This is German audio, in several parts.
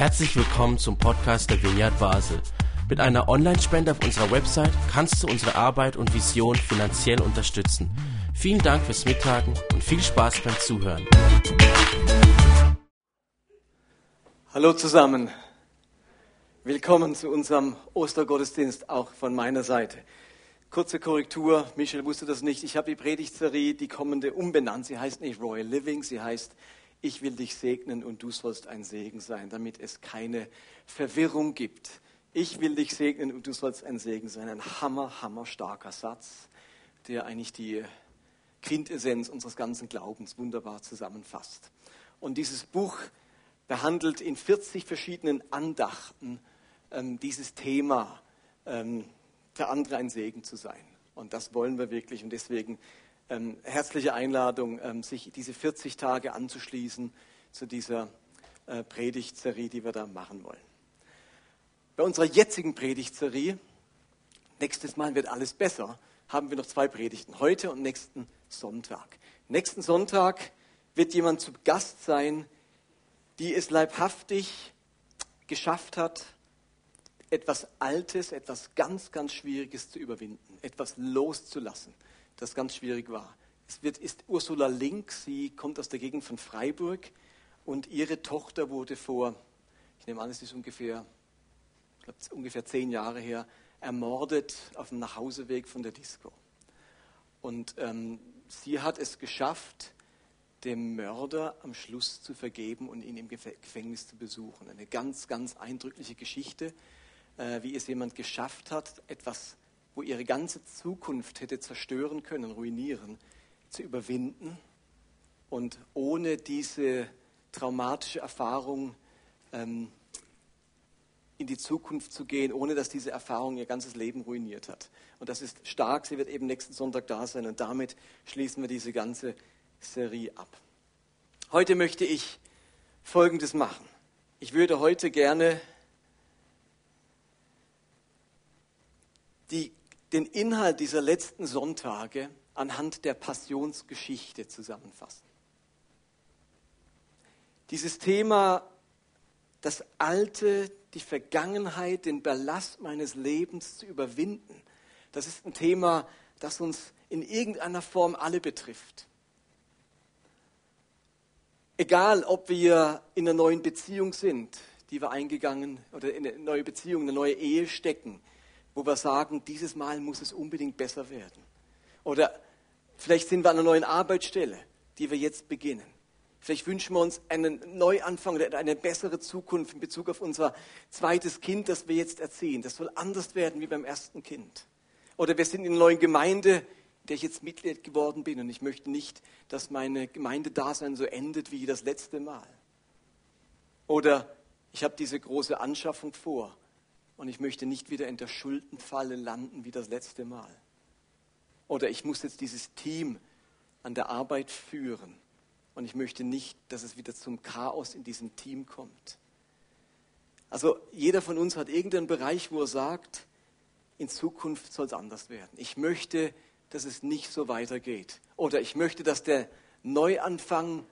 Herzlich willkommen zum Podcast der Vineyard Basel. Mit einer Online-Spende auf unserer Website kannst du unsere Arbeit und Vision finanziell unterstützen. Vielen Dank fürs Mittagen und viel Spaß beim Zuhören. Hallo zusammen. Willkommen zu unserem Ostergottesdienst auch von meiner Seite. Kurze Korrektur, Michel wusste das nicht. Ich habe die Predigtserie, die kommende, umbenannt. Sie heißt nicht Royal Living, sie heißt ich will dich segnen und du sollst ein Segen sein, damit es keine Verwirrung gibt. Ich will dich segnen und du sollst ein Segen sein. Ein hammer, hammer starker Satz, der eigentlich die Quintessenz unseres ganzen Glaubens wunderbar zusammenfasst. Und dieses Buch behandelt in 40 verschiedenen Andachten ähm, dieses Thema, ähm, für andere ein Segen zu sein. Und das wollen wir wirklich. Und deswegen ähm, herzliche Einladung, ähm, sich diese 40 Tage anzuschließen zu dieser äh, Predigtserie, die wir da machen wollen. Bei unserer jetzigen Predigtserie, nächstes Mal wird alles besser, haben wir noch zwei Predigten, heute und nächsten Sonntag. Nächsten Sonntag wird jemand zu Gast sein, die es leibhaftig geschafft hat, etwas Altes, etwas ganz, ganz Schwieriges zu überwinden, etwas loszulassen das ganz schwierig war. Es wird, ist Ursula Link, sie kommt aus der Gegend von Freiburg und ihre Tochter wurde vor, ich nehme an, es ist ungefähr, ich glaube, ungefähr zehn Jahre her, ermordet auf dem Nachhauseweg von der Disco. Und ähm, sie hat es geschafft, dem Mörder am Schluss zu vergeben und ihn im Gefängnis zu besuchen. Eine ganz, ganz eindrückliche Geschichte, äh, wie es jemand geschafft hat, etwas wo ihre ganze Zukunft hätte zerstören können, ruinieren, zu überwinden und ohne diese traumatische Erfahrung ähm, in die Zukunft zu gehen, ohne dass diese Erfahrung ihr ganzes Leben ruiniert hat. Und das ist stark. Sie wird eben nächsten Sonntag da sein und damit schließen wir diese ganze Serie ab. Heute möchte ich Folgendes machen. Ich würde heute gerne die den Inhalt dieser letzten Sonntage anhand der Passionsgeschichte zusammenfassen. Dieses Thema, das Alte, die Vergangenheit, den Ballast meines Lebens zu überwinden, das ist ein Thema, das uns in irgendeiner Form alle betrifft. Egal, ob wir in einer neuen Beziehung sind, die wir eingegangen, oder in eine neue Beziehung, eine neue Ehe stecken, wo wir sagen, dieses Mal muss es unbedingt besser werden. Oder vielleicht sind wir an einer neuen Arbeitsstelle, die wir jetzt beginnen. Vielleicht wünschen wir uns einen Neuanfang oder eine bessere Zukunft in Bezug auf unser zweites Kind, das wir jetzt erziehen. Das soll anders werden wie beim ersten Kind. Oder wir sind in einer neuen Gemeinde, in der ich jetzt Mitglied geworden bin und ich möchte nicht, dass meine Gemeindedasein so endet wie das letzte Mal. Oder ich habe diese große Anschaffung vor und ich möchte nicht wieder in der Schuldenfalle landen wie das letzte Mal. Oder ich muss jetzt dieses Team an der Arbeit führen und ich möchte nicht, dass es wieder zum Chaos in diesem Team kommt. Also jeder von uns hat irgendeinen Bereich, wo er sagt, in Zukunft soll es anders werden. Ich möchte, dass es nicht so weitergeht. Oder ich möchte, dass der Neuanfang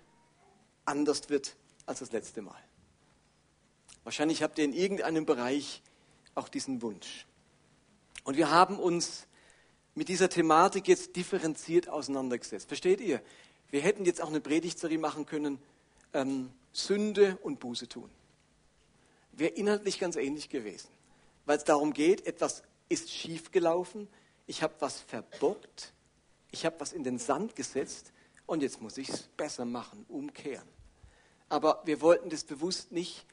anders wird als das letzte Mal. Wahrscheinlich habt ihr in irgendeinem Bereich auch diesen Wunsch. Und wir haben uns mit dieser Thematik jetzt differenziert auseinandergesetzt. Versteht ihr? Wir hätten jetzt auch eine Predigtserie machen können, ähm, Sünde und Buße tun. Wäre inhaltlich ganz ähnlich gewesen, weil es darum geht, etwas ist schiefgelaufen, ich habe was verbockt, ich habe was in den Sand gesetzt und jetzt muss ich es besser machen, umkehren. Aber wir wollten das bewusst nicht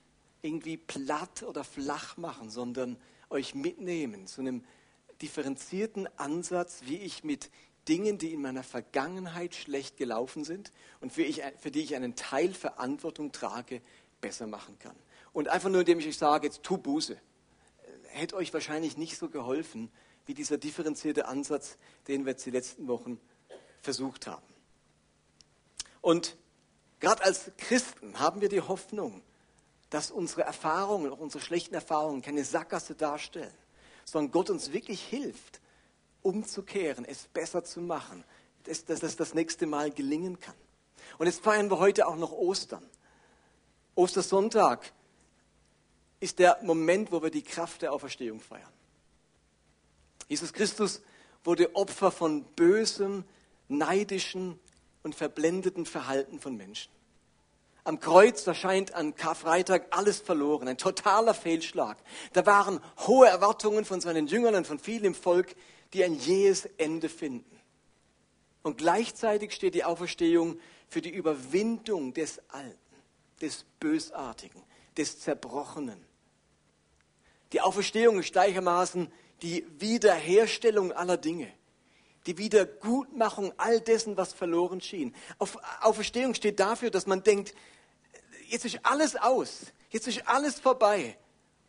irgendwie platt oder flach machen, sondern euch mitnehmen zu einem differenzierten Ansatz, wie ich mit Dingen, die in meiner Vergangenheit schlecht gelaufen sind und für, ich, für die ich einen Teil Verantwortung trage, besser machen kann. Und einfach nur, indem ich euch sage, jetzt tu Buße, hätte euch wahrscheinlich nicht so geholfen, wie dieser differenzierte Ansatz, den wir jetzt die letzten Wochen versucht haben. Und gerade als Christen haben wir die Hoffnung, dass unsere Erfahrungen, auch unsere schlechten Erfahrungen, keine Sackgasse darstellen, sondern Gott uns wirklich hilft, umzukehren, es besser zu machen, dass, dass das das nächste Mal gelingen kann. Und jetzt feiern wir heute auch noch Ostern. Ostersonntag ist der Moment, wo wir die Kraft der Auferstehung feiern. Jesus Christus wurde Opfer von bösem, neidischen und verblendeten Verhalten von Menschen. Am Kreuz erscheint an Karfreitag alles verloren, ein totaler Fehlschlag. Da waren hohe Erwartungen von seinen Jüngern und von vielen im Volk, die ein jähes Ende finden. Und gleichzeitig steht die Auferstehung für die Überwindung des Alten, des Bösartigen, des Zerbrochenen. Die Auferstehung ist gleichermaßen die Wiederherstellung aller Dinge, die Wiedergutmachung all dessen, was verloren schien. Auf Auferstehung steht dafür, dass man denkt, jetzt ist alles aus, jetzt ist alles vorbei.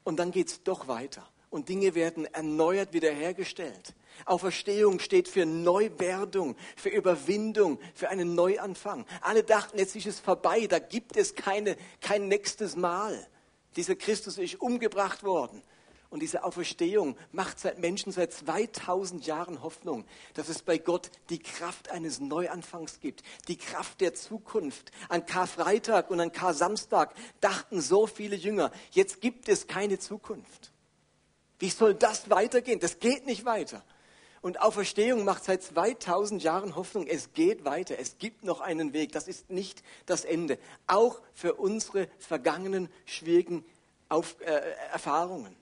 Und dann geht es doch weiter und Dinge werden erneuert wiederhergestellt. Auferstehung steht für Neuwerdung, für Überwindung, für einen Neuanfang. Alle dachten, jetzt ist es vorbei, da gibt es keine, kein nächstes Mal. Dieser Christus ist umgebracht worden. Und diese Auferstehung macht seit Menschen seit 2000 Jahren Hoffnung, dass es bei Gott die Kraft eines Neuanfangs gibt, die Kraft der Zukunft. An Karfreitag und an Kar-Samstag dachten so viele Jünger, jetzt gibt es keine Zukunft. Wie soll das weitergehen? Das geht nicht weiter. Und Auferstehung macht seit 2000 Jahren Hoffnung, es geht weiter, es gibt noch einen Weg, das ist nicht das Ende. Auch für unsere vergangenen schwierigen Auf, äh, Erfahrungen.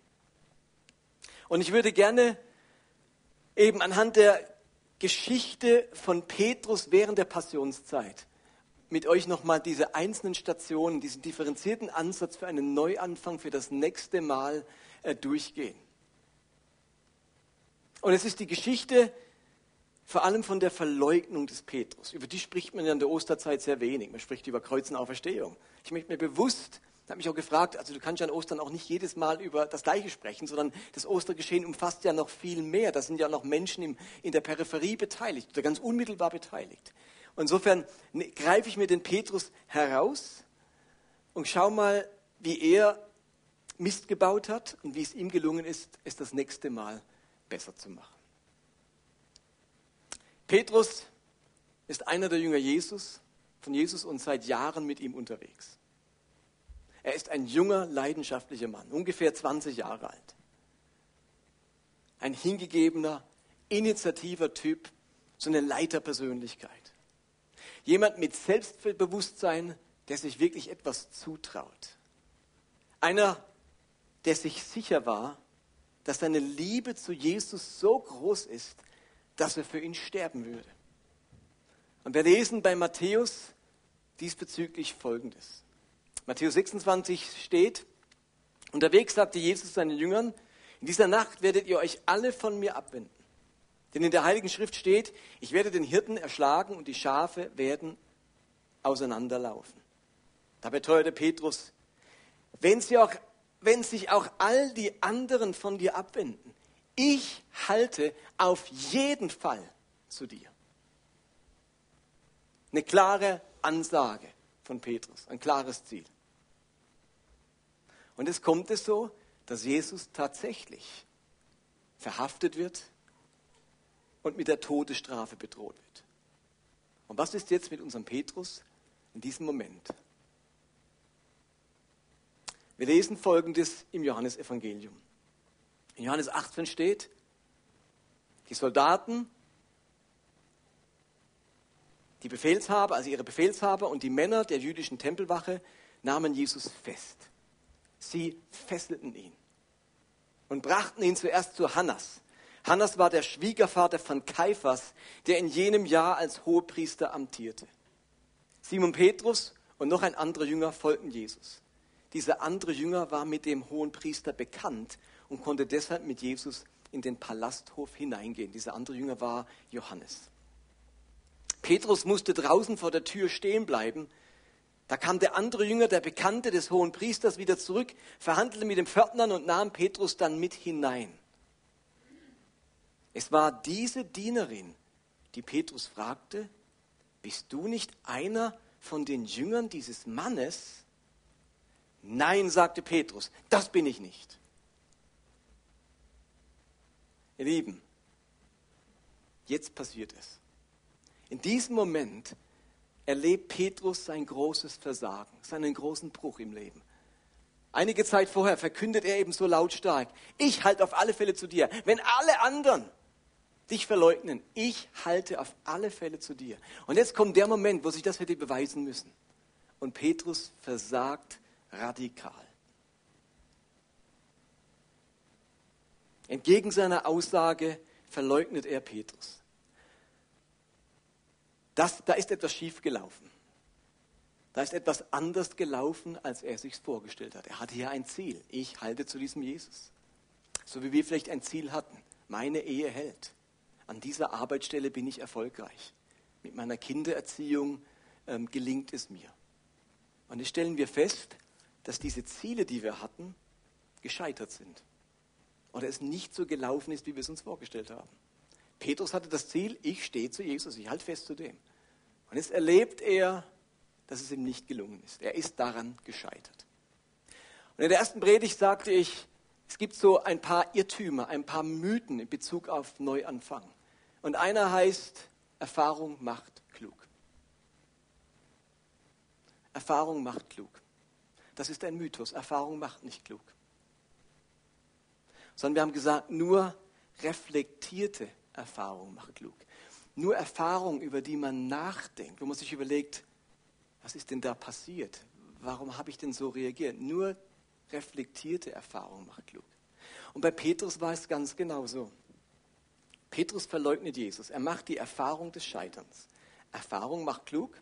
Und ich würde gerne eben anhand der Geschichte von Petrus während der Passionszeit mit euch nochmal diese einzelnen Stationen, diesen differenzierten Ansatz für einen Neuanfang für das nächste Mal äh, durchgehen. Und es ist die Geschichte vor allem von der Verleugnung des Petrus. Über die spricht man ja in der Osterzeit sehr wenig. Man spricht über Kreuz und Auferstehung. Ich möchte mir bewusst, ich habe mich auch gefragt, also du kannst ja an Ostern auch nicht jedes Mal über das Gleiche sprechen, sondern das Ostergeschehen umfasst ja noch viel mehr. Da sind ja noch Menschen im, in der Peripherie beteiligt oder ganz unmittelbar beteiligt. Und insofern ne, greife ich mir den Petrus heraus und schau mal, wie er Mist gebaut hat und wie es ihm gelungen ist, es das nächste Mal besser zu machen. Petrus ist einer der Jünger Jesus, von Jesus und seit Jahren mit ihm unterwegs. Er ist ein junger, leidenschaftlicher Mann, ungefähr 20 Jahre alt. Ein hingegebener, initiativer Typ, so eine Leiterpersönlichkeit. Jemand mit Selbstbewusstsein, der sich wirklich etwas zutraut. Einer, der sich sicher war, dass seine Liebe zu Jesus so groß ist, dass er für ihn sterben würde. Und wir lesen bei Matthäus diesbezüglich Folgendes. Matthäus 26 steht, unterwegs sagte Jesus seinen Jüngern, in dieser Nacht werdet ihr euch alle von mir abwenden. Denn in der Heiligen Schrift steht, ich werde den Hirten erschlagen und die Schafe werden auseinanderlaufen. Dabei teuerte Petrus, wenn sie auch wenn sich auch all die anderen von dir abwenden. Ich halte auf jeden Fall zu dir. Eine klare Ansage von Petrus, ein klares Ziel. Und es kommt es so, dass Jesus tatsächlich verhaftet wird und mit der Todesstrafe bedroht wird. Und was ist jetzt mit unserem Petrus in diesem Moment? Wir lesen Folgendes im Johannesevangelium. In Johannes 18 steht, die Soldaten, die Befehlshaber, also ihre Befehlshaber und die Männer der jüdischen Tempelwache nahmen Jesus fest. Sie fesselten ihn und brachten ihn zuerst zu Hannas. Hannas war der Schwiegervater von Kaiphas, der in jenem Jahr als Hohepriester amtierte. Simon Petrus und noch ein anderer Jünger folgten Jesus. Dieser andere Jünger war mit dem hohen Priester bekannt und konnte deshalb mit Jesus in den Palasthof hineingehen. Dieser andere Jünger war Johannes. Petrus musste draußen vor der Tür stehen bleiben. Da kam der andere Jünger, der Bekannte des hohen Priesters, wieder zurück, verhandelte mit dem Pförtnern und nahm Petrus dann mit hinein. Es war diese Dienerin, die Petrus fragte, bist du nicht einer von den Jüngern dieses Mannes? Nein, sagte Petrus, das bin ich nicht. Ihr Lieben, jetzt passiert es. In diesem Moment erlebt Petrus sein großes Versagen, seinen großen Bruch im Leben. Einige Zeit vorher verkündet er eben so lautstark, ich halte auf alle Fälle zu dir. Wenn alle anderen dich verleugnen, ich halte auf alle Fälle zu dir. Und jetzt kommt der Moment, wo sich das hätte beweisen müssen. Und Petrus versagt radikal. Entgegen seiner Aussage verleugnet er Petrus. Das, da ist etwas schiefgelaufen. Da ist etwas anders gelaufen, als er sich vorgestellt hat. Er hatte hier ein Ziel. Ich halte zu diesem Jesus. So wie wir vielleicht ein Ziel hatten. Meine Ehe hält. An dieser Arbeitsstelle bin ich erfolgreich. Mit meiner Kindererziehung ähm, gelingt es mir. Und jetzt stellen wir fest, dass diese Ziele, die wir hatten, gescheitert sind. Oder es nicht so gelaufen ist, wie wir es uns vorgestellt haben. Petrus hatte das Ziel, ich stehe zu Jesus, ich halte fest zu dem. Und jetzt erlebt er dass es ihm nicht gelungen ist. Er ist daran gescheitert. Und in der ersten Predigt sagte ich, es gibt so ein paar Irrtümer, ein paar Mythen in Bezug auf Neuanfang. Und einer heißt, Erfahrung macht klug. Erfahrung macht klug. Das ist ein Mythos. Erfahrung macht nicht klug. Sondern wir haben gesagt, nur reflektierte Erfahrung macht klug. Nur Erfahrung, über die man nachdenkt, wo man sich überlegt, was ist denn da passiert? Warum habe ich denn so reagiert? Nur reflektierte Erfahrung macht klug. Und bei Petrus war es ganz genau so. Petrus verleugnet Jesus. Er macht die Erfahrung des Scheiterns. Erfahrung macht klug.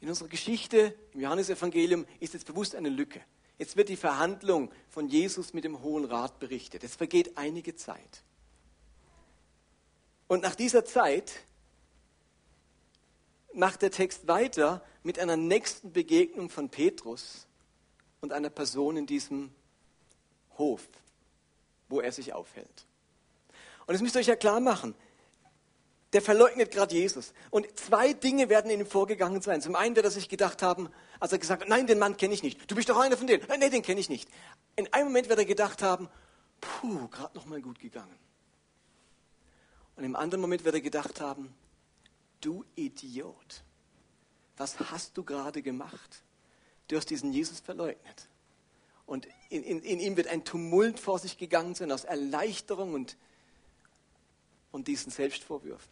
In unserer Geschichte im Johannesevangelium ist jetzt bewusst eine Lücke. Jetzt wird die Verhandlung von Jesus mit dem Hohen Rat berichtet. Es vergeht einige Zeit. Und nach dieser Zeit macht der Text weiter mit einer nächsten Begegnung von Petrus und einer Person in diesem Hof, wo er sich aufhält. Und das müsst ihr euch ja klar machen. Der verleugnet gerade Jesus. Und zwei Dinge werden in ihm vorgegangen sein. Zum einen wird er sich gedacht haben, als er gesagt hat, nein, den Mann kenne ich nicht. Du bist doch einer von denen. Nein, den kenne ich nicht. In einem Moment wird er gedacht haben, puh, gerade noch mal gut gegangen. Und im anderen Moment wird er gedacht haben, du Idiot, was hast du gerade gemacht? Du hast diesen Jesus verleugnet. Und in, in, in, ihm wird ein Tumult vor sich gegangen sein aus Erleichterung und, und diesen Selbstvorwürfen.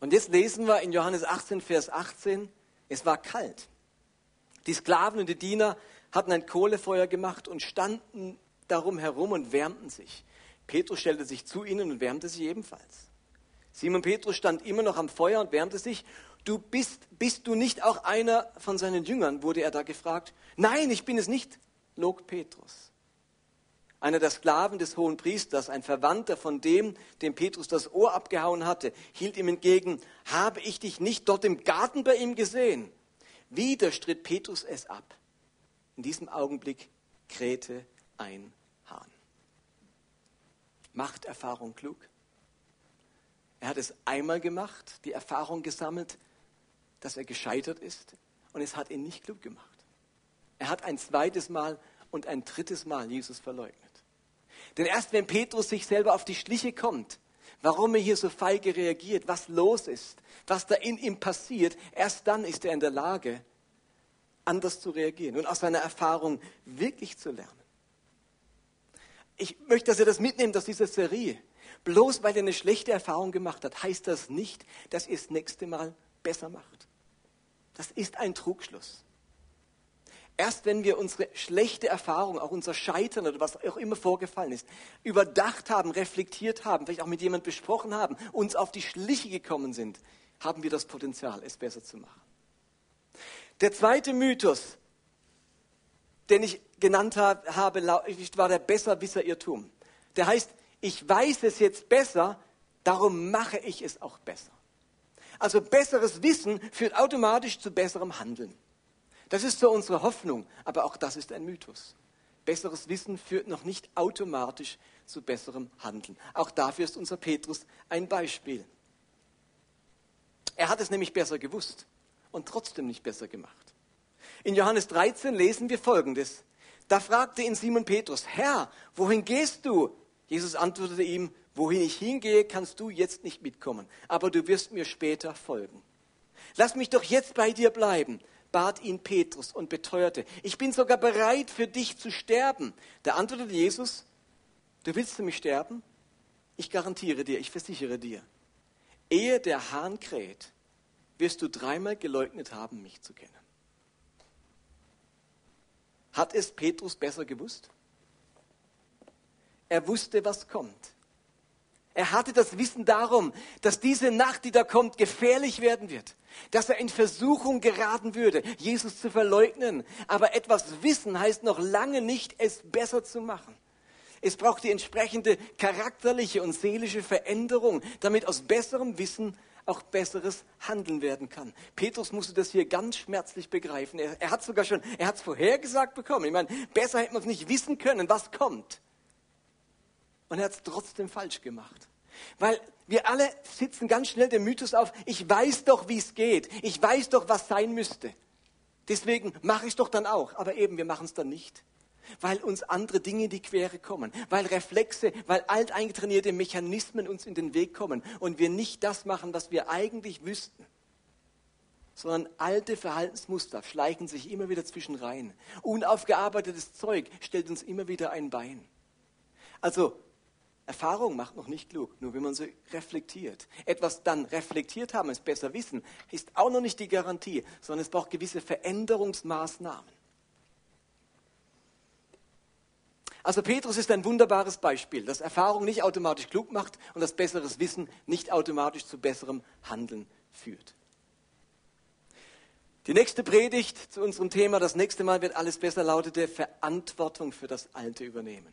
Und jetzt lesen wir in Johannes 18, Vers 18, es war kalt. Die Sklaven und die Diener hatten ein Kohlefeuer gemacht und standen darum herum und wärmten sich. Petrus stellte sich zu ihnen und wärmte sich ebenfalls. Simon Petrus stand immer noch am Feuer und wärmte sich. Du bist, bist du nicht auch einer von seinen Jüngern? wurde er da gefragt. Nein, ich bin es nicht, log Petrus. Einer der Sklaven des hohen Priesters, ein Verwandter von dem, dem Petrus das Ohr abgehauen hatte, hielt ihm entgegen, habe ich dich nicht dort im Garten bei ihm gesehen? Wieder stritt Petrus es ab. In diesem Augenblick krähte ein. Macht Erfahrung klug? Er hat es einmal gemacht, die Erfahrung gesammelt, dass er gescheitert ist und es hat ihn nicht klug gemacht. Er hat ein zweites Mal und ein drittes Mal Jesus verleugnet. Denn erst wenn Petrus sich selber auf die Schliche kommt, warum er hier so feige reagiert, was los ist, was da in ihm passiert, erst dann ist er in der Lage, anders zu reagieren und aus seiner Erfahrung wirklich zu lernen. Ich möchte, dass ihr das mitnehmt aus dieser Serie. Bloß weil er eine schlechte Erfahrung gemacht hat, heißt das nicht, dass er das nächste Mal besser macht. Das ist ein Trugschluss. Erst wenn wir unsere schlechte Erfahrung, auch unser Scheitern oder was auch immer vorgefallen ist, überdacht haben, reflektiert haben, vielleicht auch mit jemandem besprochen haben, uns auf die Schliche gekommen sind, haben wir das Potenzial, es besser zu machen. Der zweite Mythos, den ich genannt habe, war der Besserwisser-Irrtum. Der heißt, ich weiß es jetzt besser, darum mache ich es auch besser. Also besseres Wissen führt automatisch zu besserem Handeln. Das ist so unsere Hoffnung, aber auch das ist ein Mythos. Besseres Wissen führt noch nicht automatisch zu besserem Handeln. Auch dafür ist unser Petrus ein Beispiel. Er hat es nämlich besser gewusst und trotzdem nicht besser gemacht. In Johannes 13 lesen wir Folgendes. Da fragte ihn Simon Petrus, Herr, wohin gehst du? Jesus antwortete ihm, wohin ich hingehe, kannst du jetzt nicht mitkommen, aber du wirst mir später folgen. Lass mich doch jetzt bei dir bleiben. bat ihn Petrus und beteuerte, ich bin sogar bereit für dich zu sterben. Da antwortete Jesus, du willst für mich sterben? Ich garantiere dir, ich versichere dir, ehe der Hahn kräht, wirst du dreimal geleugnet haben, mich zu kennen. Hat es Petrus besser gewusst? Er wusste, was kommt. Er hatte das Wissen darum, dass diese Nacht, die da kommt, gefährlich werden wird. Dass er in Versuchung geraten würde, Jesus zu verleugnen. Aber etwas wissen heißt noch lange nicht, es besser zu machen. Es braucht die entsprechende charakterliche und seelische Veränderung, damit aus besserem Wissen auch besseres Handeln werden kann. Petrus musste das hier ganz schmerzlich begreifen. Er, er hat sogar schon, er hat es vorhergesagt bekommen. Ich meine, besser hätte man es nicht wissen können, was kommt. Und er hat es trotzdem falsch gemacht. Weil wir alle sitzen ganz schnell dem Mythos auf, ich weiß doch, wie es geht. Ich weiß doch, was sein müsste. Deswegen mache ich es doch dann auch. Aber eben, wir machen es dann nicht. Weil uns andere Dinge in die Quere kommen. Weil Reflexe, weil alteingetrainierte Mechanismen uns in den Weg kommen. Und wir nicht das machen, was wir eigentlich wüssten. Sondern alte Verhaltensmuster schleichen sich immer wieder zwischen rein. Unaufgearbeitetes Zeug stellt uns immer wieder ein Bein. Also Erfahrung macht noch nicht klug, nur wenn man sie reflektiert. Etwas dann reflektiert haben, es besser wissen, ist auch noch nicht die Garantie, sondern es braucht gewisse Veränderungsmaßnahmen. Also Petrus ist ein wunderbares Beispiel, dass Erfahrung nicht automatisch klug macht und das besseres Wissen nicht automatisch zu besserem Handeln führt. Die nächste Predigt zu unserem Thema, das nächste Mal wird alles besser, lautete Verantwortung für das Alte übernehmen.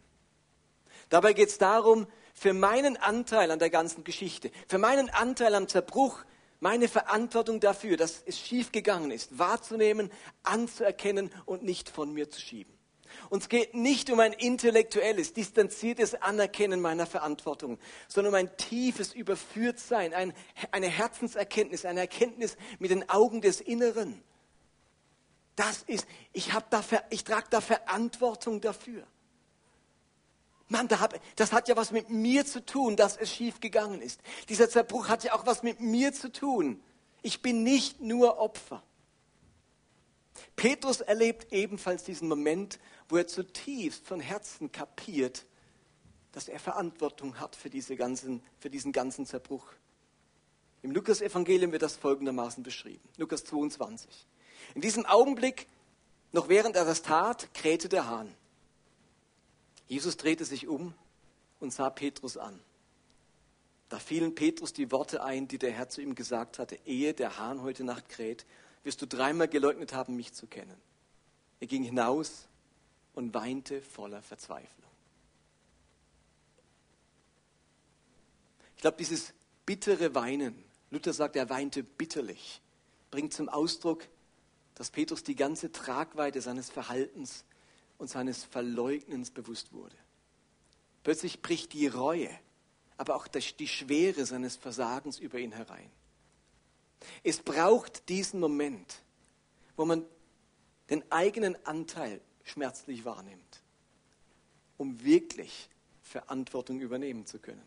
Dabei geht es darum, für meinen Anteil an der ganzen Geschichte, für meinen Anteil am Zerbruch, meine Verantwortung dafür, dass es schiefgegangen ist, wahrzunehmen, anzuerkennen und nicht von mir zu schieben. Uns geht nicht um ein intellektuelles, distanziertes Anerkennen meiner Verantwortung, sondern um ein tiefes Überführtsein, ein, eine Herzenserkenntnis, eine Erkenntnis mit den Augen des Inneren. Das ist, ich, da, ich trage da Verantwortung dafür. Mann, das hat ja was mit mir zu tun, dass es schief gegangen ist. Dieser Zerbruch hat ja auch was mit mir zu tun. Ich bin nicht nur Opfer. Petrus erlebt ebenfalls diesen Moment, wo er zutiefst von Herzen kapiert, dass er Verantwortung hat für, diese ganzen, für diesen ganzen Zerbruch. Im Lukas-Evangelium wird das folgendermaßen beschrieben. Lukas 22. In diesem Augenblick, noch während er das tat, krähte der Hahn. Jesus drehte sich um und sah Petrus an. Da fielen Petrus die Worte ein, die der Herr zu ihm gesagt hatte, ehe der Hahn heute Nacht kräht, wirst du dreimal geleugnet haben, mich zu kennen. Er ging hinaus und weinte voller Verzweiflung. Ich glaube, dieses bittere Weinen, Luther sagt, er weinte bitterlich, bringt zum Ausdruck, dass Petrus die ganze Tragweite seines Verhaltens und seines Verleugnens bewusst wurde. Plötzlich bricht die Reue, aber auch die Schwere seines Versagens über ihn herein. Es braucht diesen Moment, wo man den eigenen Anteil schmerzlich wahrnimmt, um wirklich Verantwortung übernehmen zu können.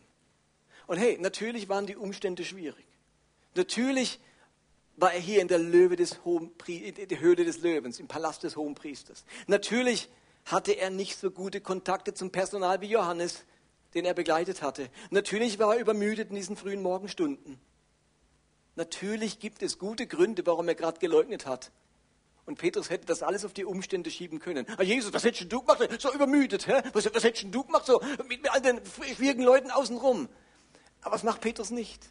Und hey, natürlich waren die Umstände schwierig. Natürlich war er hier in der, Löwe des Hohen, der Höhle des Löwens, im Palast des Hohen Priesters. Natürlich hatte er nicht so gute Kontakte zum Personal wie Johannes, den er begleitet hatte. Natürlich war er übermüdet in diesen frühen Morgenstunden. Natürlich gibt es gute Gründe, warum er gerade geleugnet hat. Und Petrus hätte das alles auf die Umstände schieben können. Ah, Jesus, was hättest du gemacht? So übermüdet, hä? Was, was hättest du gemacht? So mit, mit all den schwierigen Leuten außenrum. Aber was macht Petrus nicht?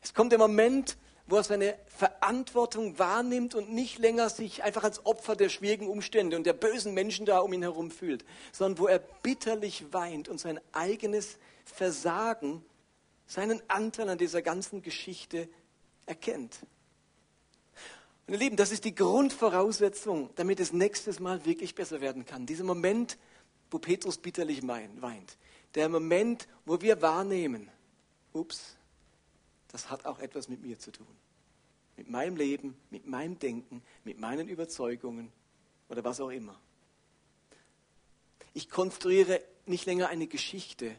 Es kommt der Moment, wo er seine Verantwortung wahrnimmt und nicht länger sich einfach als Opfer der schwierigen Umstände und der bösen Menschen da um ihn herum fühlt, sondern wo er bitterlich weint und sein eigenes Versagen, seinen Anteil an dieser ganzen Geschichte erkennt. Ihr Lieben, das ist die Grundvoraussetzung, damit es nächstes Mal wirklich besser werden kann. Dieser Moment, wo Petrus bitterlich weint. Der Moment, wo wir wahrnehmen, ups, das hat auch etwas mit mir zu tun. Mit meinem Leben, mit meinem Denken, mit meinen Überzeugungen oder was auch immer. Ich konstruiere nicht länger eine Geschichte,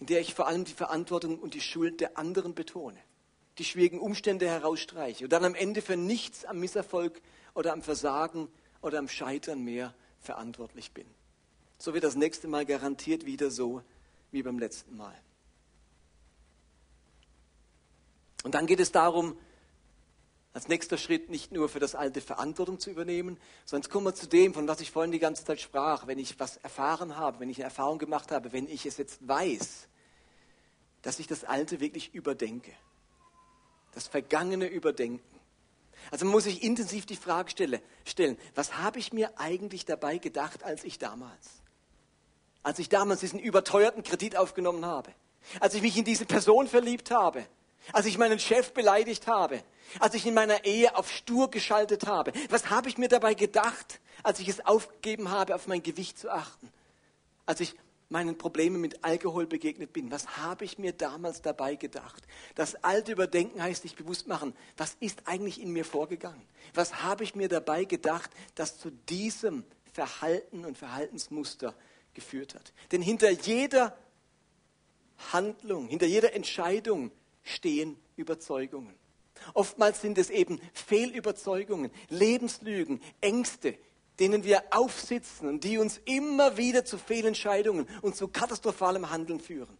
in der ich vor allem die Verantwortung und die Schuld der anderen betone. Die schwierigen Umstände herausstreiche und dann am Ende für nichts am Misserfolg oder am Versagen oder am Scheitern mehr verantwortlich bin. So wird das nächste Mal garantiert wieder so wie beim letzten Mal. Und dann geht es darum, als nächster Schritt nicht nur für das Alte Verantwortung zu übernehmen, sondern kommen wir zu dem, von was ich vorhin die ganze Zeit sprach. Wenn ich was erfahren habe, wenn ich eine Erfahrung gemacht habe, wenn ich es jetzt weiß, dass ich das Alte wirklich überdenke. Das Vergangene überdenken. Also man muss sich intensiv die Frage stellen, was habe ich mir eigentlich dabei gedacht, als ich damals, als ich damals diesen überteuerten Kredit aufgenommen habe, als ich mich in diese Person verliebt habe, als ich meinen Chef beleidigt habe, als ich in meiner Ehe auf stur geschaltet habe. Was habe ich mir dabei gedacht, als ich es aufgegeben habe, auf mein Gewicht zu achten? Als ich meinen Problemen mit Alkohol begegnet bin. Was habe ich mir damals dabei gedacht? Das alte Überdenken heißt sich bewusst machen, was ist eigentlich in mir vorgegangen? Was habe ich mir dabei gedacht, das zu diesem Verhalten und Verhaltensmuster geführt hat? Denn hinter jeder Handlung, hinter jeder Entscheidung stehen Überzeugungen. Oftmals sind es eben Fehlüberzeugungen, Lebenslügen, Ängste, denen wir aufsitzen und die uns immer wieder zu Fehlentscheidungen und zu katastrophalem Handeln führen.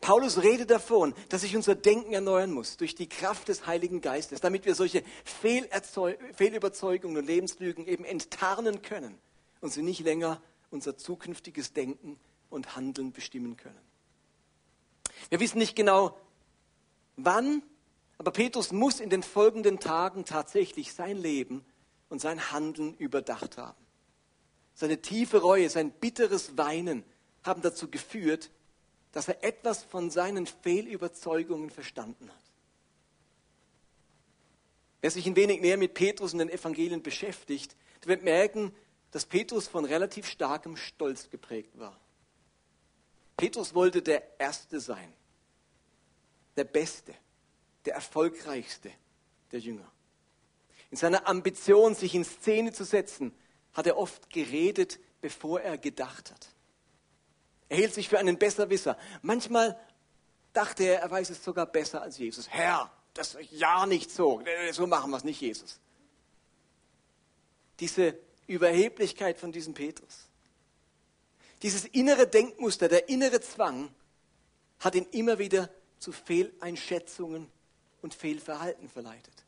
Paulus redet davon, dass sich unser Denken erneuern muss durch die Kraft des Heiligen Geistes, damit wir solche Fehlüberzeugungen und Lebenslügen eben enttarnen können und sie nicht länger unser zukünftiges Denken und Handeln bestimmen können. Wir wissen nicht genau, wann, aber Petrus muss in den folgenden Tagen tatsächlich sein Leben und sein Handeln überdacht haben. Seine tiefe Reue, sein bitteres Weinen haben dazu geführt, dass er etwas von seinen Fehlüberzeugungen verstanden hat. Wer sich ein wenig näher mit Petrus und den Evangelien beschäftigt, der wird merken, dass Petrus von relativ starkem Stolz geprägt war. Petrus wollte der Erste sein, der Beste, der Erfolgreichste der Jünger. In seiner Ambition, sich in Szene zu setzen, hat er oft geredet, bevor er gedacht hat. Er hielt sich für einen Besserwisser. Manchmal dachte er, er weiß es sogar besser als Jesus. Herr, das ist ja nicht so. So machen wir es nicht, Jesus. Diese Überheblichkeit von diesem Petrus. Dieses innere Denkmuster, der innere Zwang hat ihn immer wieder zu Fehleinschätzungen und Fehlverhalten verleitet.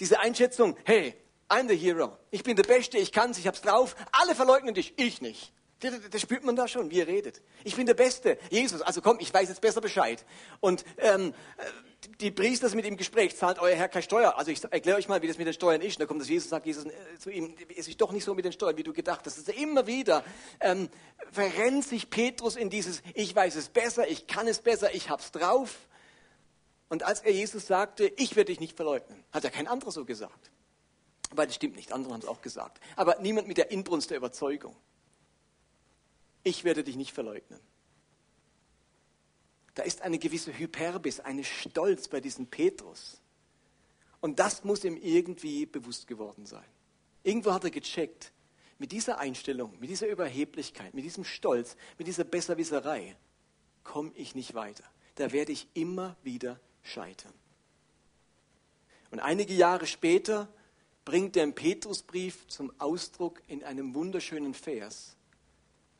Diese Einschätzung, hey, I'm the hero, ich bin der Beste, ich kann's, ich hab's drauf, alle verleugnen dich, ich nicht. Das, das spürt man da schon, wie er redet. Ich bin der Beste, Jesus, also komm, ich weiß jetzt besser Bescheid. Und ähm, die Priester sind mit ihm Gespräch, zahlt euer Herr keine Steuer. Also ich erkläre euch mal, wie das mit den Steuern ist. Und da kommt das Jesus, sagt Jesus äh, zu ihm, es ist doch nicht so mit den Steuern, wie du gedacht hast. Das immer wieder, ähm, verrennt sich Petrus in dieses, ich weiß es besser, ich kann es besser, ich hab's drauf. Und als er Jesus sagte, ich werde dich nicht verleugnen, hat er kein anderer so gesagt. Weil das stimmt nicht, andere haben es auch gesagt. Aber niemand mit der Inbrunst der Überzeugung. Ich werde dich nicht verleugnen. Da ist eine gewisse Hyperbis, eine Stolz bei diesem Petrus. Und das muss ihm irgendwie bewusst geworden sein. Irgendwo hat er gecheckt, mit dieser Einstellung, mit dieser Überheblichkeit, mit diesem Stolz, mit dieser Besserwisserei komme ich nicht weiter. Da werde ich immer wieder scheitern. Und einige Jahre später bringt er im Petrusbrief zum Ausdruck in einem wunderschönen Vers,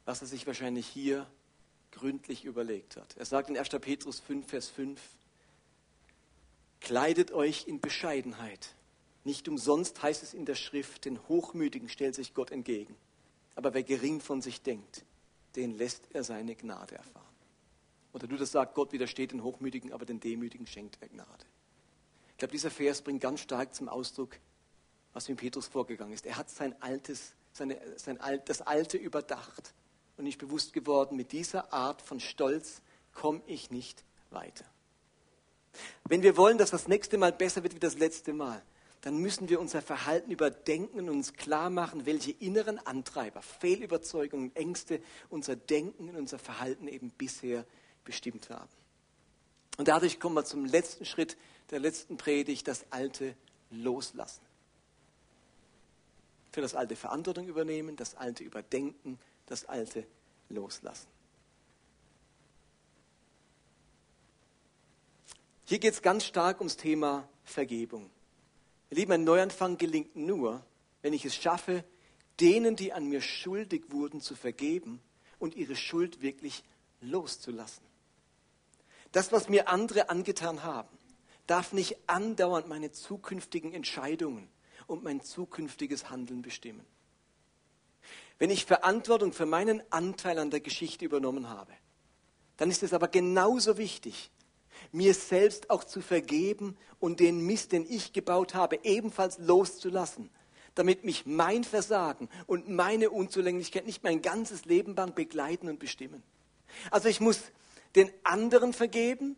was er sich wahrscheinlich hier gründlich überlegt hat. Er sagt in 1. Petrus 5, Vers 5, Kleidet euch in Bescheidenheit. Nicht umsonst heißt es in der Schrift, den Hochmütigen stellt sich Gott entgegen. Aber wer gering von sich denkt, den lässt er seine Gnade erfahren. Oder das sagst, Gott widersteht den Hochmütigen, aber den Demütigen schenkt er Gnade. Ich glaube, dieser Vers bringt ganz stark zum Ausdruck, was mit Petrus vorgegangen ist. Er hat sein altes, seine, sein Alt, das Alte überdacht und ist bewusst geworden, mit dieser Art von Stolz komme ich nicht weiter. Wenn wir wollen, dass das nächste Mal besser wird wie das letzte Mal, dann müssen wir unser Verhalten überdenken und uns klar machen, welche inneren Antreiber, Fehlüberzeugungen, Ängste unser Denken und unser Verhalten eben bisher bestimmt haben. Und dadurch kommen wir zum letzten Schritt der letzten Predigt, das Alte loslassen. Für das Alte Verantwortung übernehmen, das Alte überdenken, das Alte loslassen. Hier geht es ganz stark ums Thema Vergebung. Ihr Lieben, ein Neuanfang gelingt nur, wenn ich es schaffe, denen, die an mir schuldig wurden, zu vergeben und ihre Schuld wirklich loszulassen. Das, was mir andere angetan haben, darf nicht andauernd meine zukünftigen Entscheidungen und mein zukünftiges Handeln bestimmen. Wenn ich Verantwortung für meinen Anteil an der Geschichte übernommen habe, dann ist es aber genauso wichtig, mir selbst auch zu vergeben und den Mist, den ich gebaut habe, ebenfalls loszulassen, damit mich mein Versagen und meine Unzulänglichkeit nicht mein ganzes Leben lang begleiten und bestimmen. Also ich muss den anderen vergeben,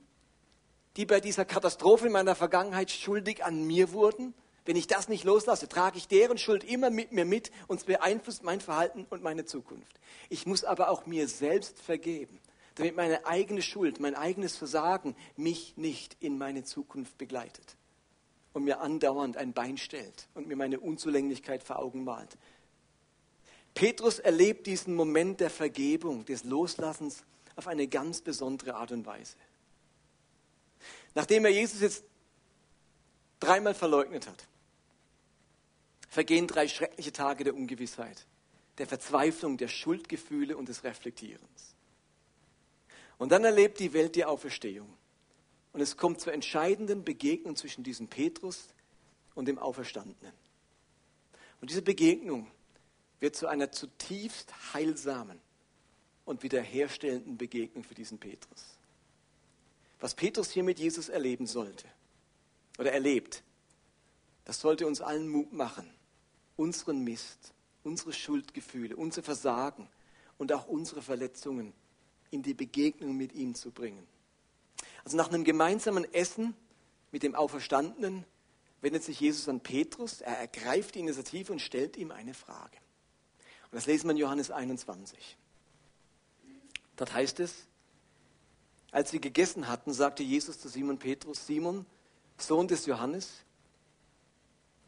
die bei dieser Katastrophe in meiner Vergangenheit schuldig an mir wurden. Wenn ich das nicht loslasse, trage ich deren Schuld immer mit mir mit und es beeinflusst mein Verhalten und meine Zukunft. Ich muss aber auch mir selbst vergeben damit meine eigene Schuld, mein eigenes Versagen mich nicht in meine Zukunft begleitet und mir andauernd ein Bein stellt und mir meine Unzulänglichkeit vor Augen malt. Petrus erlebt diesen Moment der Vergebung, des Loslassens auf eine ganz besondere Art und Weise. Nachdem er Jesus jetzt dreimal verleugnet hat, vergehen drei schreckliche Tage der Ungewissheit, der Verzweiflung, der Schuldgefühle und des Reflektierens. Und dann erlebt die Welt die Auferstehung. Und es kommt zur entscheidenden Begegnung zwischen diesem Petrus und dem Auferstandenen. Und diese Begegnung wird zu einer zutiefst heilsamen und wiederherstellenden Begegnung für diesen Petrus. Was Petrus hier mit Jesus erleben sollte oder erlebt, das sollte uns allen Mut machen, unseren Mist, unsere Schuldgefühle, unser Versagen und auch unsere Verletzungen in die Begegnung mit ihm zu bringen. Also nach einem gemeinsamen Essen mit dem Auferstandenen wendet sich Jesus an Petrus, er ergreift die Initiative und stellt ihm eine Frage. Und das lesen wir in Johannes 21. Dort heißt es, als sie gegessen hatten, sagte Jesus zu Simon Petrus, Simon, Sohn des Johannes,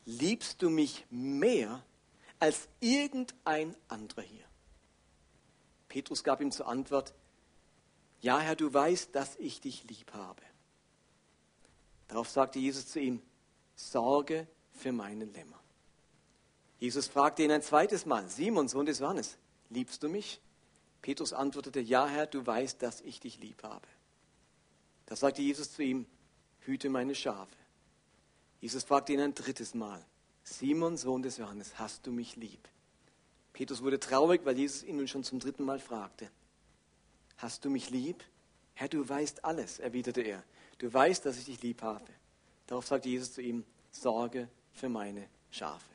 liebst du mich mehr als irgendein anderer hier? Petrus gab ihm zur Antwort, ja, Herr, du weißt, dass ich dich lieb habe. Darauf sagte Jesus zu ihm, Sorge für meine Lämmer. Jesus fragte ihn ein zweites Mal, Simon, Sohn des Johannes, liebst du mich? Petrus antwortete, ja, Herr, du weißt, dass ich dich lieb habe. Da sagte Jesus zu ihm, hüte meine Schafe. Jesus fragte ihn ein drittes Mal, Simon, Sohn des Johannes, hast du mich lieb? Petrus wurde traurig, weil Jesus ihn nun schon zum dritten Mal fragte. Hast du mich lieb? Herr, du weißt alles, erwiderte er. Du weißt, dass ich dich lieb habe. Darauf sagte Jesus zu ihm, Sorge für meine Schafe.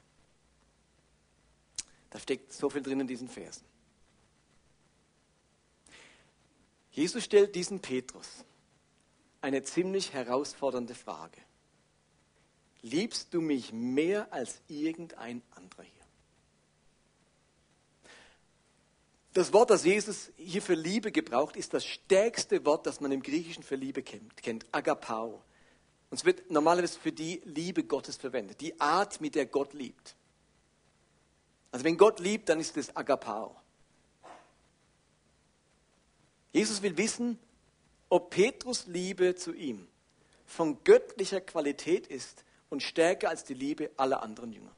Da steckt so viel drin in diesen Versen. Jesus stellt diesen Petrus eine ziemlich herausfordernde Frage. Liebst du mich mehr als irgendein anderer hier? Das Wort, das Jesus hier für Liebe gebraucht, ist das stärkste Wort, das man im Griechischen für Liebe kennt, kennt Agapao. Und es wird normalerweise für die Liebe Gottes verwendet, die Art, mit der Gott liebt. Also wenn Gott liebt, dann ist es Agapao. Jesus will wissen, ob Petrus Liebe zu ihm von göttlicher Qualität ist und stärker als die Liebe aller anderen Jünger.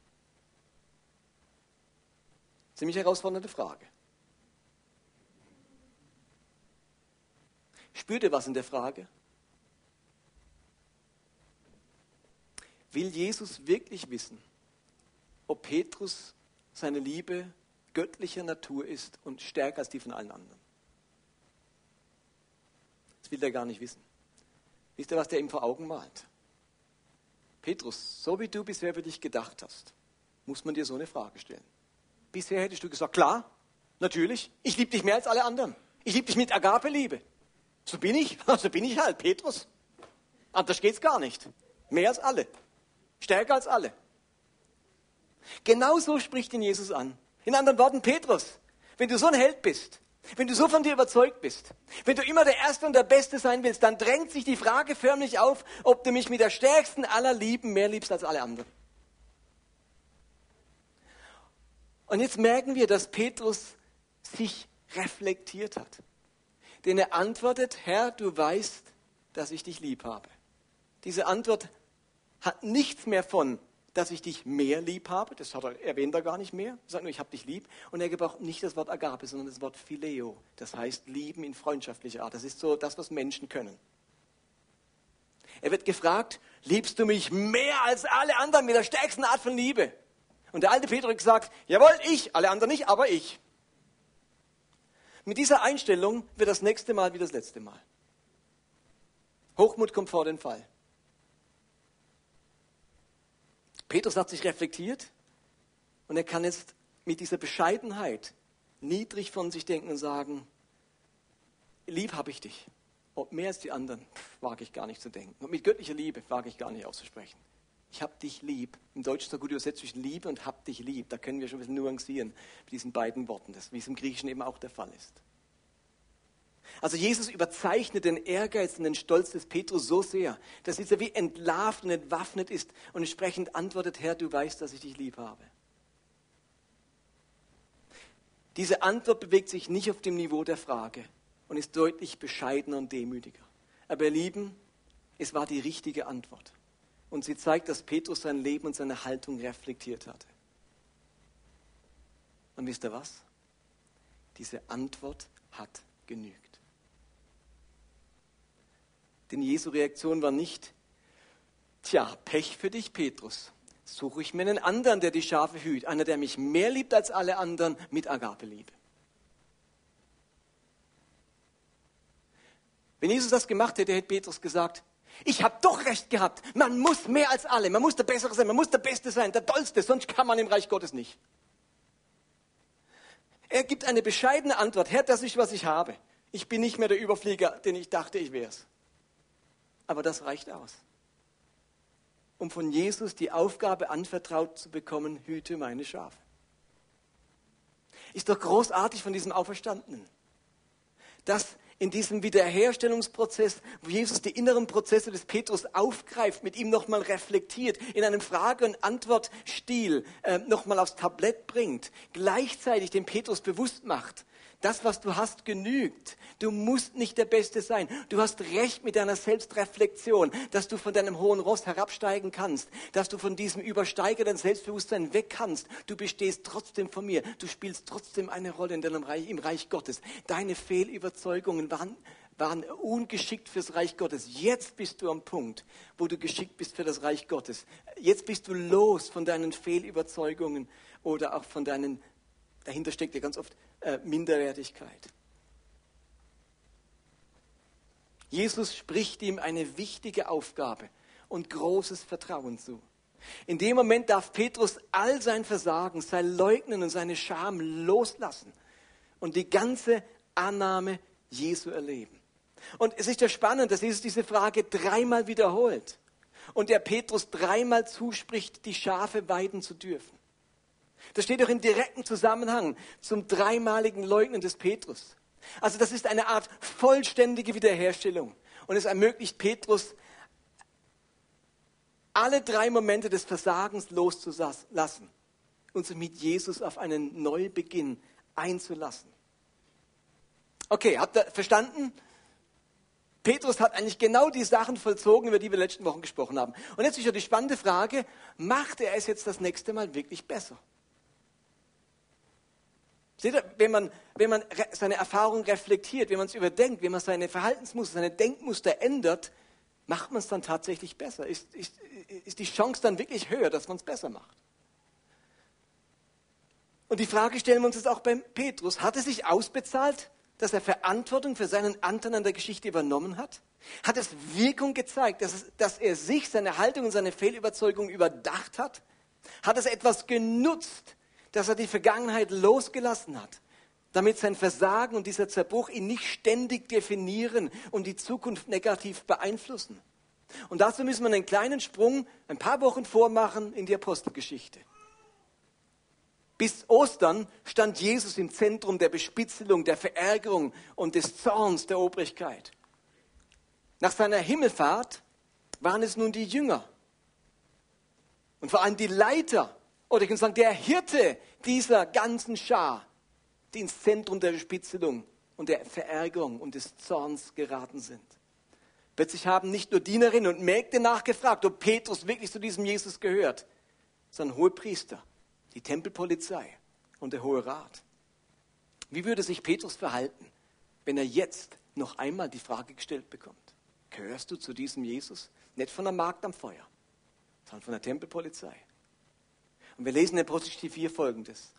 Ziemlich herausfordernde Frage. Spürt ihr was in der Frage? Will Jesus wirklich wissen, ob Petrus seine Liebe göttlicher Natur ist und stärker als die von allen anderen? Das will er gar nicht wissen. Wisst ihr, was der ihm vor Augen malt? Petrus, so wie du bisher für dich gedacht hast, muss man dir so eine Frage stellen. Bisher hättest du gesagt, klar, natürlich, ich liebe dich mehr als alle anderen. Ich liebe dich mit Agape-Liebe. So bin ich, so bin ich halt, Petrus. Anders geht's gar nicht. Mehr als alle. Stärker als alle. Genauso spricht ihn Jesus an. In anderen Worten, Petrus, wenn du so ein Held bist, wenn du so von dir überzeugt bist, wenn du immer der Erste und der Beste sein willst, dann drängt sich die Frage förmlich auf, ob du mich mit der stärksten aller Lieben mehr liebst als alle anderen. Und jetzt merken wir, dass Petrus sich reflektiert hat. Denn er antwortet, Herr, du weißt, dass ich dich lieb habe. diese Antwort hat nichts mehr von, dass ich dich mehr lieb habe. Das hat er, erwähnt er gar nicht mehr. Er sagt nur, ich habe dich lieb. Und er gebraucht nicht das Wort Agape, sondern das Wort Phileo. Das heißt lieben in freundschaftlicher Art. Das ist so das, was Menschen können. Er wird gefragt, liebst du mich mehr als alle anderen mit der stärksten Art von Liebe? Und der alte Petrus sagt, jawohl, ich, alle anderen nicht, aber ich. Mit dieser Einstellung wird das nächste Mal wie das letzte Mal. Hochmut kommt vor den Fall. Petrus hat sich reflektiert und er kann jetzt mit dieser Bescheidenheit niedrig von sich denken und sagen, lieb habe ich dich. Ob mehr als die anderen, wage ich gar nicht zu denken. Und mit göttlicher Liebe wage ich gar nicht auszusprechen. Ich habe dich lieb. Im Deutschen so gut übersetzt zwischen Liebe und hab dich lieb. Da können wir schon ein bisschen nuancieren mit diesen beiden Worten, wie es im Griechischen eben auch der Fall ist. Also Jesus überzeichnet den Ehrgeiz und den Stolz des Petrus so sehr, dass dieser wie entlarvt und entwaffnet ist und entsprechend antwortet, Herr, du weißt, dass ich dich lieb habe. Diese Antwort bewegt sich nicht auf dem Niveau der Frage und ist deutlich bescheidener und demütiger. Aber ihr Lieben, es war die richtige Antwort. Und sie zeigt, dass Petrus sein Leben und seine Haltung reflektiert hatte. Und wisst ihr was? Diese Antwort hat genügt. Denn Jesu Reaktion war nicht, tja, Pech für dich, Petrus. Suche ich mir einen anderen, der die Schafe hüt. Einer, der mich mehr liebt als alle anderen mit Agape-Liebe. Wenn Jesus das gemacht hätte, hätte Petrus gesagt, ich habe doch recht gehabt. Man muss mehr als alle. Man muss der Bessere sein. Man muss der Beste sein, der Tollste. Sonst kann man im Reich Gottes nicht. Er gibt eine bescheidene Antwort. Herr, das ist, was ich habe. Ich bin nicht mehr der Überflieger, den ich dachte, ich wäre es. Aber das reicht aus, um von Jesus die Aufgabe anvertraut zu bekommen, hüte meine Schafe. Ist doch großartig von diesem Auferstandenen, dass in diesem Wiederherstellungsprozess, wo Jesus die inneren Prozesse des Petrus aufgreift, mit ihm nochmal reflektiert, in einem Frage- und Antwortstil äh, nochmal aufs Tablett bringt, gleichzeitig dem Petrus bewusst macht, das, was du hast, genügt. Du musst nicht der Beste sein. Du hast recht mit deiner Selbstreflexion, dass du von deinem hohen Ross herabsteigen kannst, dass du von diesem übersteigernden Selbstbewusstsein weg kannst. Du bestehst trotzdem von mir. Du spielst trotzdem eine Rolle in deinem Reich, im Reich Gottes. Deine Fehlüberzeugungen waren, waren ungeschickt fürs Reich Gottes. Jetzt bist du am Punkt, wo du geschickt bist für das Reich Gottes. Jetzt bist du los von deinen Fehlüberzeugungen oder auch von deinen Dahinter steckt ja ganz oft äh, Minderwertigkeit. Jesus spricht ihm eine wichtige Aufgabe und großes Vertrauen zu. In dem Moment darf Petrus all sein Versagen, sein Leugnen und seine Scham loslassen und die ganze Annahme Jesu erleben. Und es ist ja spannend, dass Jesus diese Frage dreimal wiederholt und der Petrus dreimal zuspricht, die Schafe weiden zu dürfen. Das steht doch in direktem Zusammenhang zum dreimaligen Leugnen des Petrus. Also das ist eine Art vollständige Wiederherstellung. Und es ermöglicht Petrus, alle drei Momente des Versagens loszulassen und sich mit Jesus auf einen Neubeginn einzulassen. Okay, habt ihr verstanden? Petrus hat eigentlich genau die Sachen vollzogen, über die wir letzten Wochen gesprochen haben. Und jetzt ist ja die spannende Frage, macht er es jetzt das nächste Mal wirklich besser? Seht ihr, wenn man, wenn man seine Erfahrung reflektiert, wenn man es überdenkt, wenn man seine Verhaltensmuster, seine Denkmuster ändert, macht man es dann tatsächlich besser? Ist, ist, ist die Chance dann wirklich höher, dass man es besser macht? Und die Frage stellen wir uns jetzt auch beim Petrus. Hat es sich ausbezahlt, dass er Verantwortung für seinen Anteil an der Geschichte übernommen hat? Hat es Wirkung gezeigt, dass, dass er sich, seine Haltung und seine Fehlüberzeugung überdacht hat? Hat es etwas genutzt, dass er die Vergangenheit losgelassen hat, damit sein Versagen und dieser Zerbruch ihn nicht ständig definieren und die Zukunft negativ beeinflussen. Und dazu müssen wir einen kleinen Sprung ein paar Wochen vormachen in die Apostelgeschichte. Bis Ostern stand Jesus im Zentrum der Bespitzelung, der Verärgerung und des Zorns der Obrigkeit. Nach seiner Himmelfahrt waren es nun die Jünger und vor allem die Leiter oder ich kann sagen, der Hirte dieser ganzen Schar, die ins Zentrum der Bespitzelung und der Verärgerung und des Zorns geraten sind. Plötzlich haben nicht nur Dienerinnen und Mägde nachgefragt, ob Petrus wirklich zu diesem Jesus gehört, sondern hohe Priester, die Tempelpolizei und der Hohe Rat. Wie würde sich Petrus verhalten, wenn er jetzt noch einmal die Frage gestellt bekommt? Gehörst du zu diesem Jesus? Nicht von der Magd am Feuer, sondern von der Tempelpolizei. Und wir lesen in Apostel 4 folgendes.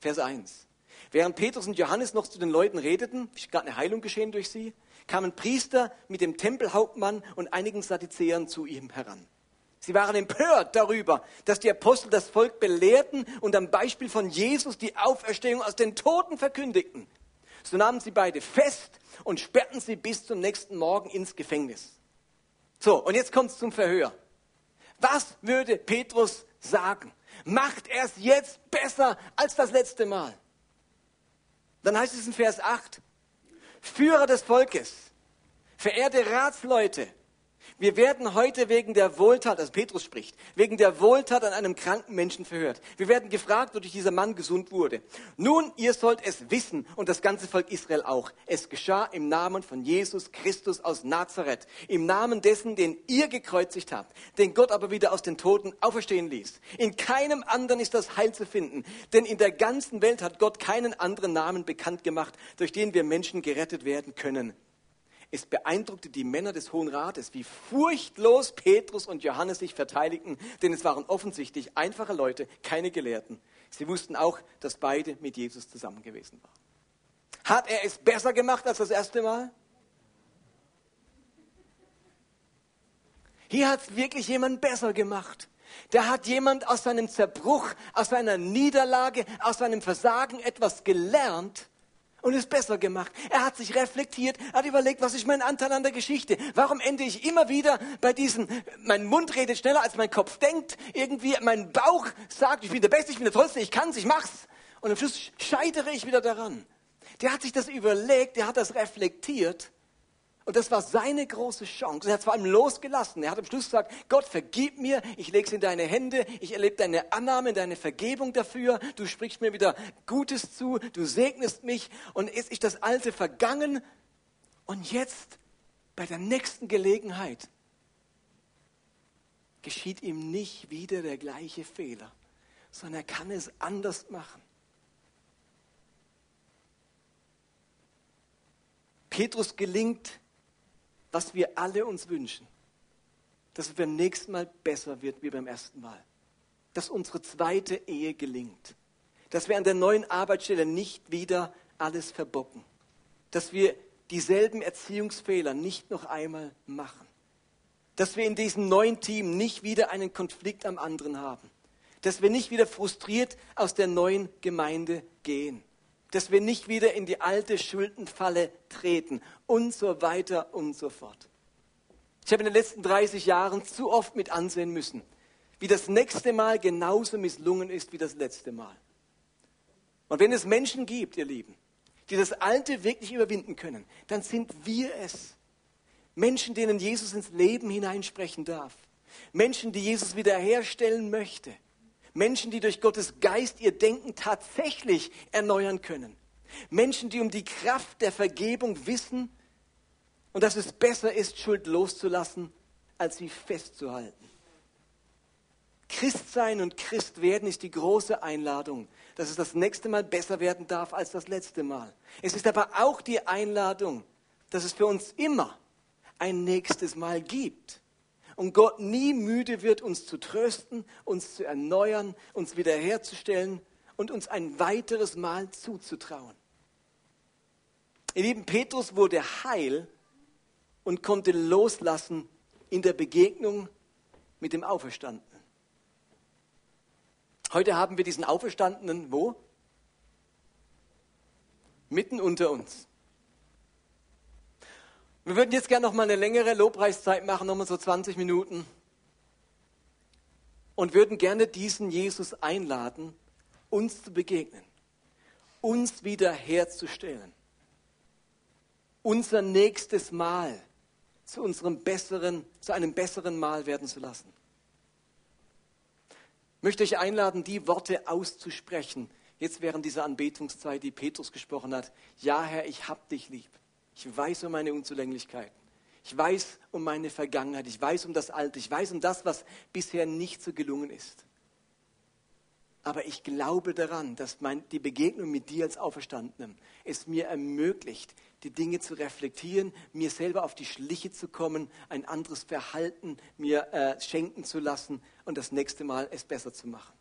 Vers 1. Während Petrus und Johannes noch zu den Leuten redeten, ist gerade eine Heilung geschehen durch sie, kamen Priester mit dem Tempelhauptmann und einigen Sadduzäern zu ihm heran. Sie waren empört darüber, dass die Apostel das Volk belehrten und am Beispiel von Jesus die Auferstehung aus den Toten verkündigten. So nahmen sie beide fest und sperrten sie bis zum nächsten Morgen ins Gefängnis. So, und jetzt kommt es zum Verhör. Was würde Petrus sagen? Macht er es jetzt besser als das letzte Mal? Dann heißt es in Vers 8, Führer des Volkes, verehrte Ratsleute, wir werden heute wegen der Wohltat, also Petrus spricht, wegen der Wohltat an einem kranken Menschen verhört. Wir werden gefragt, wodurch dieser Mann gesund wurde. Nun, ihr sollt es wissen und das ganze Volk Israel auch. Es geschah im Namen von Jesus Christus aus Nazareth, im Namen dessen, den ihr gekreuzigt habt, den Gott aber wieder aus den Toten auferstehen ließ. In keinem anderen ist das Heil zu finden, denn in der ganzen Welt hat Gott keinen anderen Namen bekannt gemacht, durch den wir Menschen gerettet werden können. Es beeindruckte die Männer des Hohen Rates, wie furchtlos Petrus und Johannes sich verteidigten, denn es waren offensichtlich einfache Leute, keine Gelehrten. Sie wussten auch, dass beide mit Jesus zusammen gewesen waren. Hat er es besser gemacht als das erste Mal? Hier hat es wirklich jemand besser gemacht. Da hat jemand aus seinem Zerbruch, aus seiner Niederlage, aus seinem Versagen etwas gelernt und es besser gemacht. Er hat sich reflektiert, hat überlegt, was ist mein Anteil an der Geschichte? Warum ende ich immer wieder bei diesen, mein Mund redet schneller als mein Kopf denkt, irgendwie mein Bauch sagt, ich bin der Beste, ich bin der Tollste, ich kann's, ich mach's. Und am Schluss scheitere ich wieder daran. Der hat sich das überlegt, der hat das reflektiert und das war seine große Chance. Er hat es vor allem losgelassen. Er hat am Schluss gesagt, Gott, vergib mir, ich lege es in deine Hände, ich erlebe deine Annahme, deine Vergebung dafür, du sprichst mir wieder Gutes zu, du segnest mich und es ist das Alte vergangen. Und jetzt, bei der nächsten Gelegenheit, geschieht ihm nicht wieder der gleiche Fehler, sondern er kann es anders machen. Petrus gelingt was wir alle uns wünschen, dass es beim nächsten Mal besser wird wie beim ersten Mal. Dass unsere zweite Ehe gelingt. Dass wir an der neuen Arbeitsstelle nicht wieder alles verbocken. Dass wir dieselben Erziehungsfehler nicht noch einmal machen. Dass wir in diesem neuen Team nicht wieder einen Konflikt am anderen haben. Dass wir nicht wieder frustriert aus der neuen Gemeinde gehen dass wir nicht wieder in die alte Schuldenfalle treten und so weiter und so fort. Ich habe in den letzten 30 Jahren zu oft mit ansehen müssen, wie das nächste Mal genauso misslungen ist wie das letzte Mal. Und wenn es Menschen gibt, ihr Lieben, die das Alte wirklich überwinden können, dann sind wir es. Menschen, denen Jesus ins Leben hineinsprechen darf. Menschen, die Jesus wiederherstellen möchte. Menschen, die durch Gottes Geist ihr Denken tatsächlich erneuern können. Menschen, die um die Kraft der Vergebung wissen und dass es besser ist, Schuld loszulassen, als sie festzuhalten. Christsein und Christwerden ist die große Einladung, dass es das nächste Mal besser werden darf als das letzte Mal. Es ist aber auch die Einladung, dass es für uns immer ein nächstes Mal gibt und Gott nie müde wird, uns zu trösten, uns zu erneuern, uns wiederherzustellen und uns ein weiteres Mal zuzutrauen. Ihr lieben, Petrus wurde heil und konnte loslassen in der Begegnung mit dem Auferstandenen. Heute haben wir diesen Auferstandenen wo? Mitten unter uns. Wir würden jetzt gerne noch mal eine längere Lobpreiszeit machen, nochmal so 20 Minuten. Und würden gerne diesen Jesus einladen, uns zu begegnen, uns wiederherzustellen, unser nächstes Mal zu unserem besseren, zu einem besseren Mal werden zu lassen. Ich möchte euch einladen, die Worte auszusprechen, jetzt während dieser Anbetungszeit, die Petrus gesprochen hat. Ja, Herr, ich hab dich lieb. Ich weiß um meine Unzulänglichkeiten. Ich weiß um meine Vergangenheit, ich weiß um das Alte, ich weiß um das, was bisher nicht so gelungen ist. Aber ich glaube daran, dass mein, die Begegnung mit dir als Auferstandenem es mir ermöglicht, die Dinge zu reflektieren, mir selber auf die Schliche zu kommen, ein anderes Verhalten mir äh, schenken zu lassen und das nächste Mal es besser zu machen.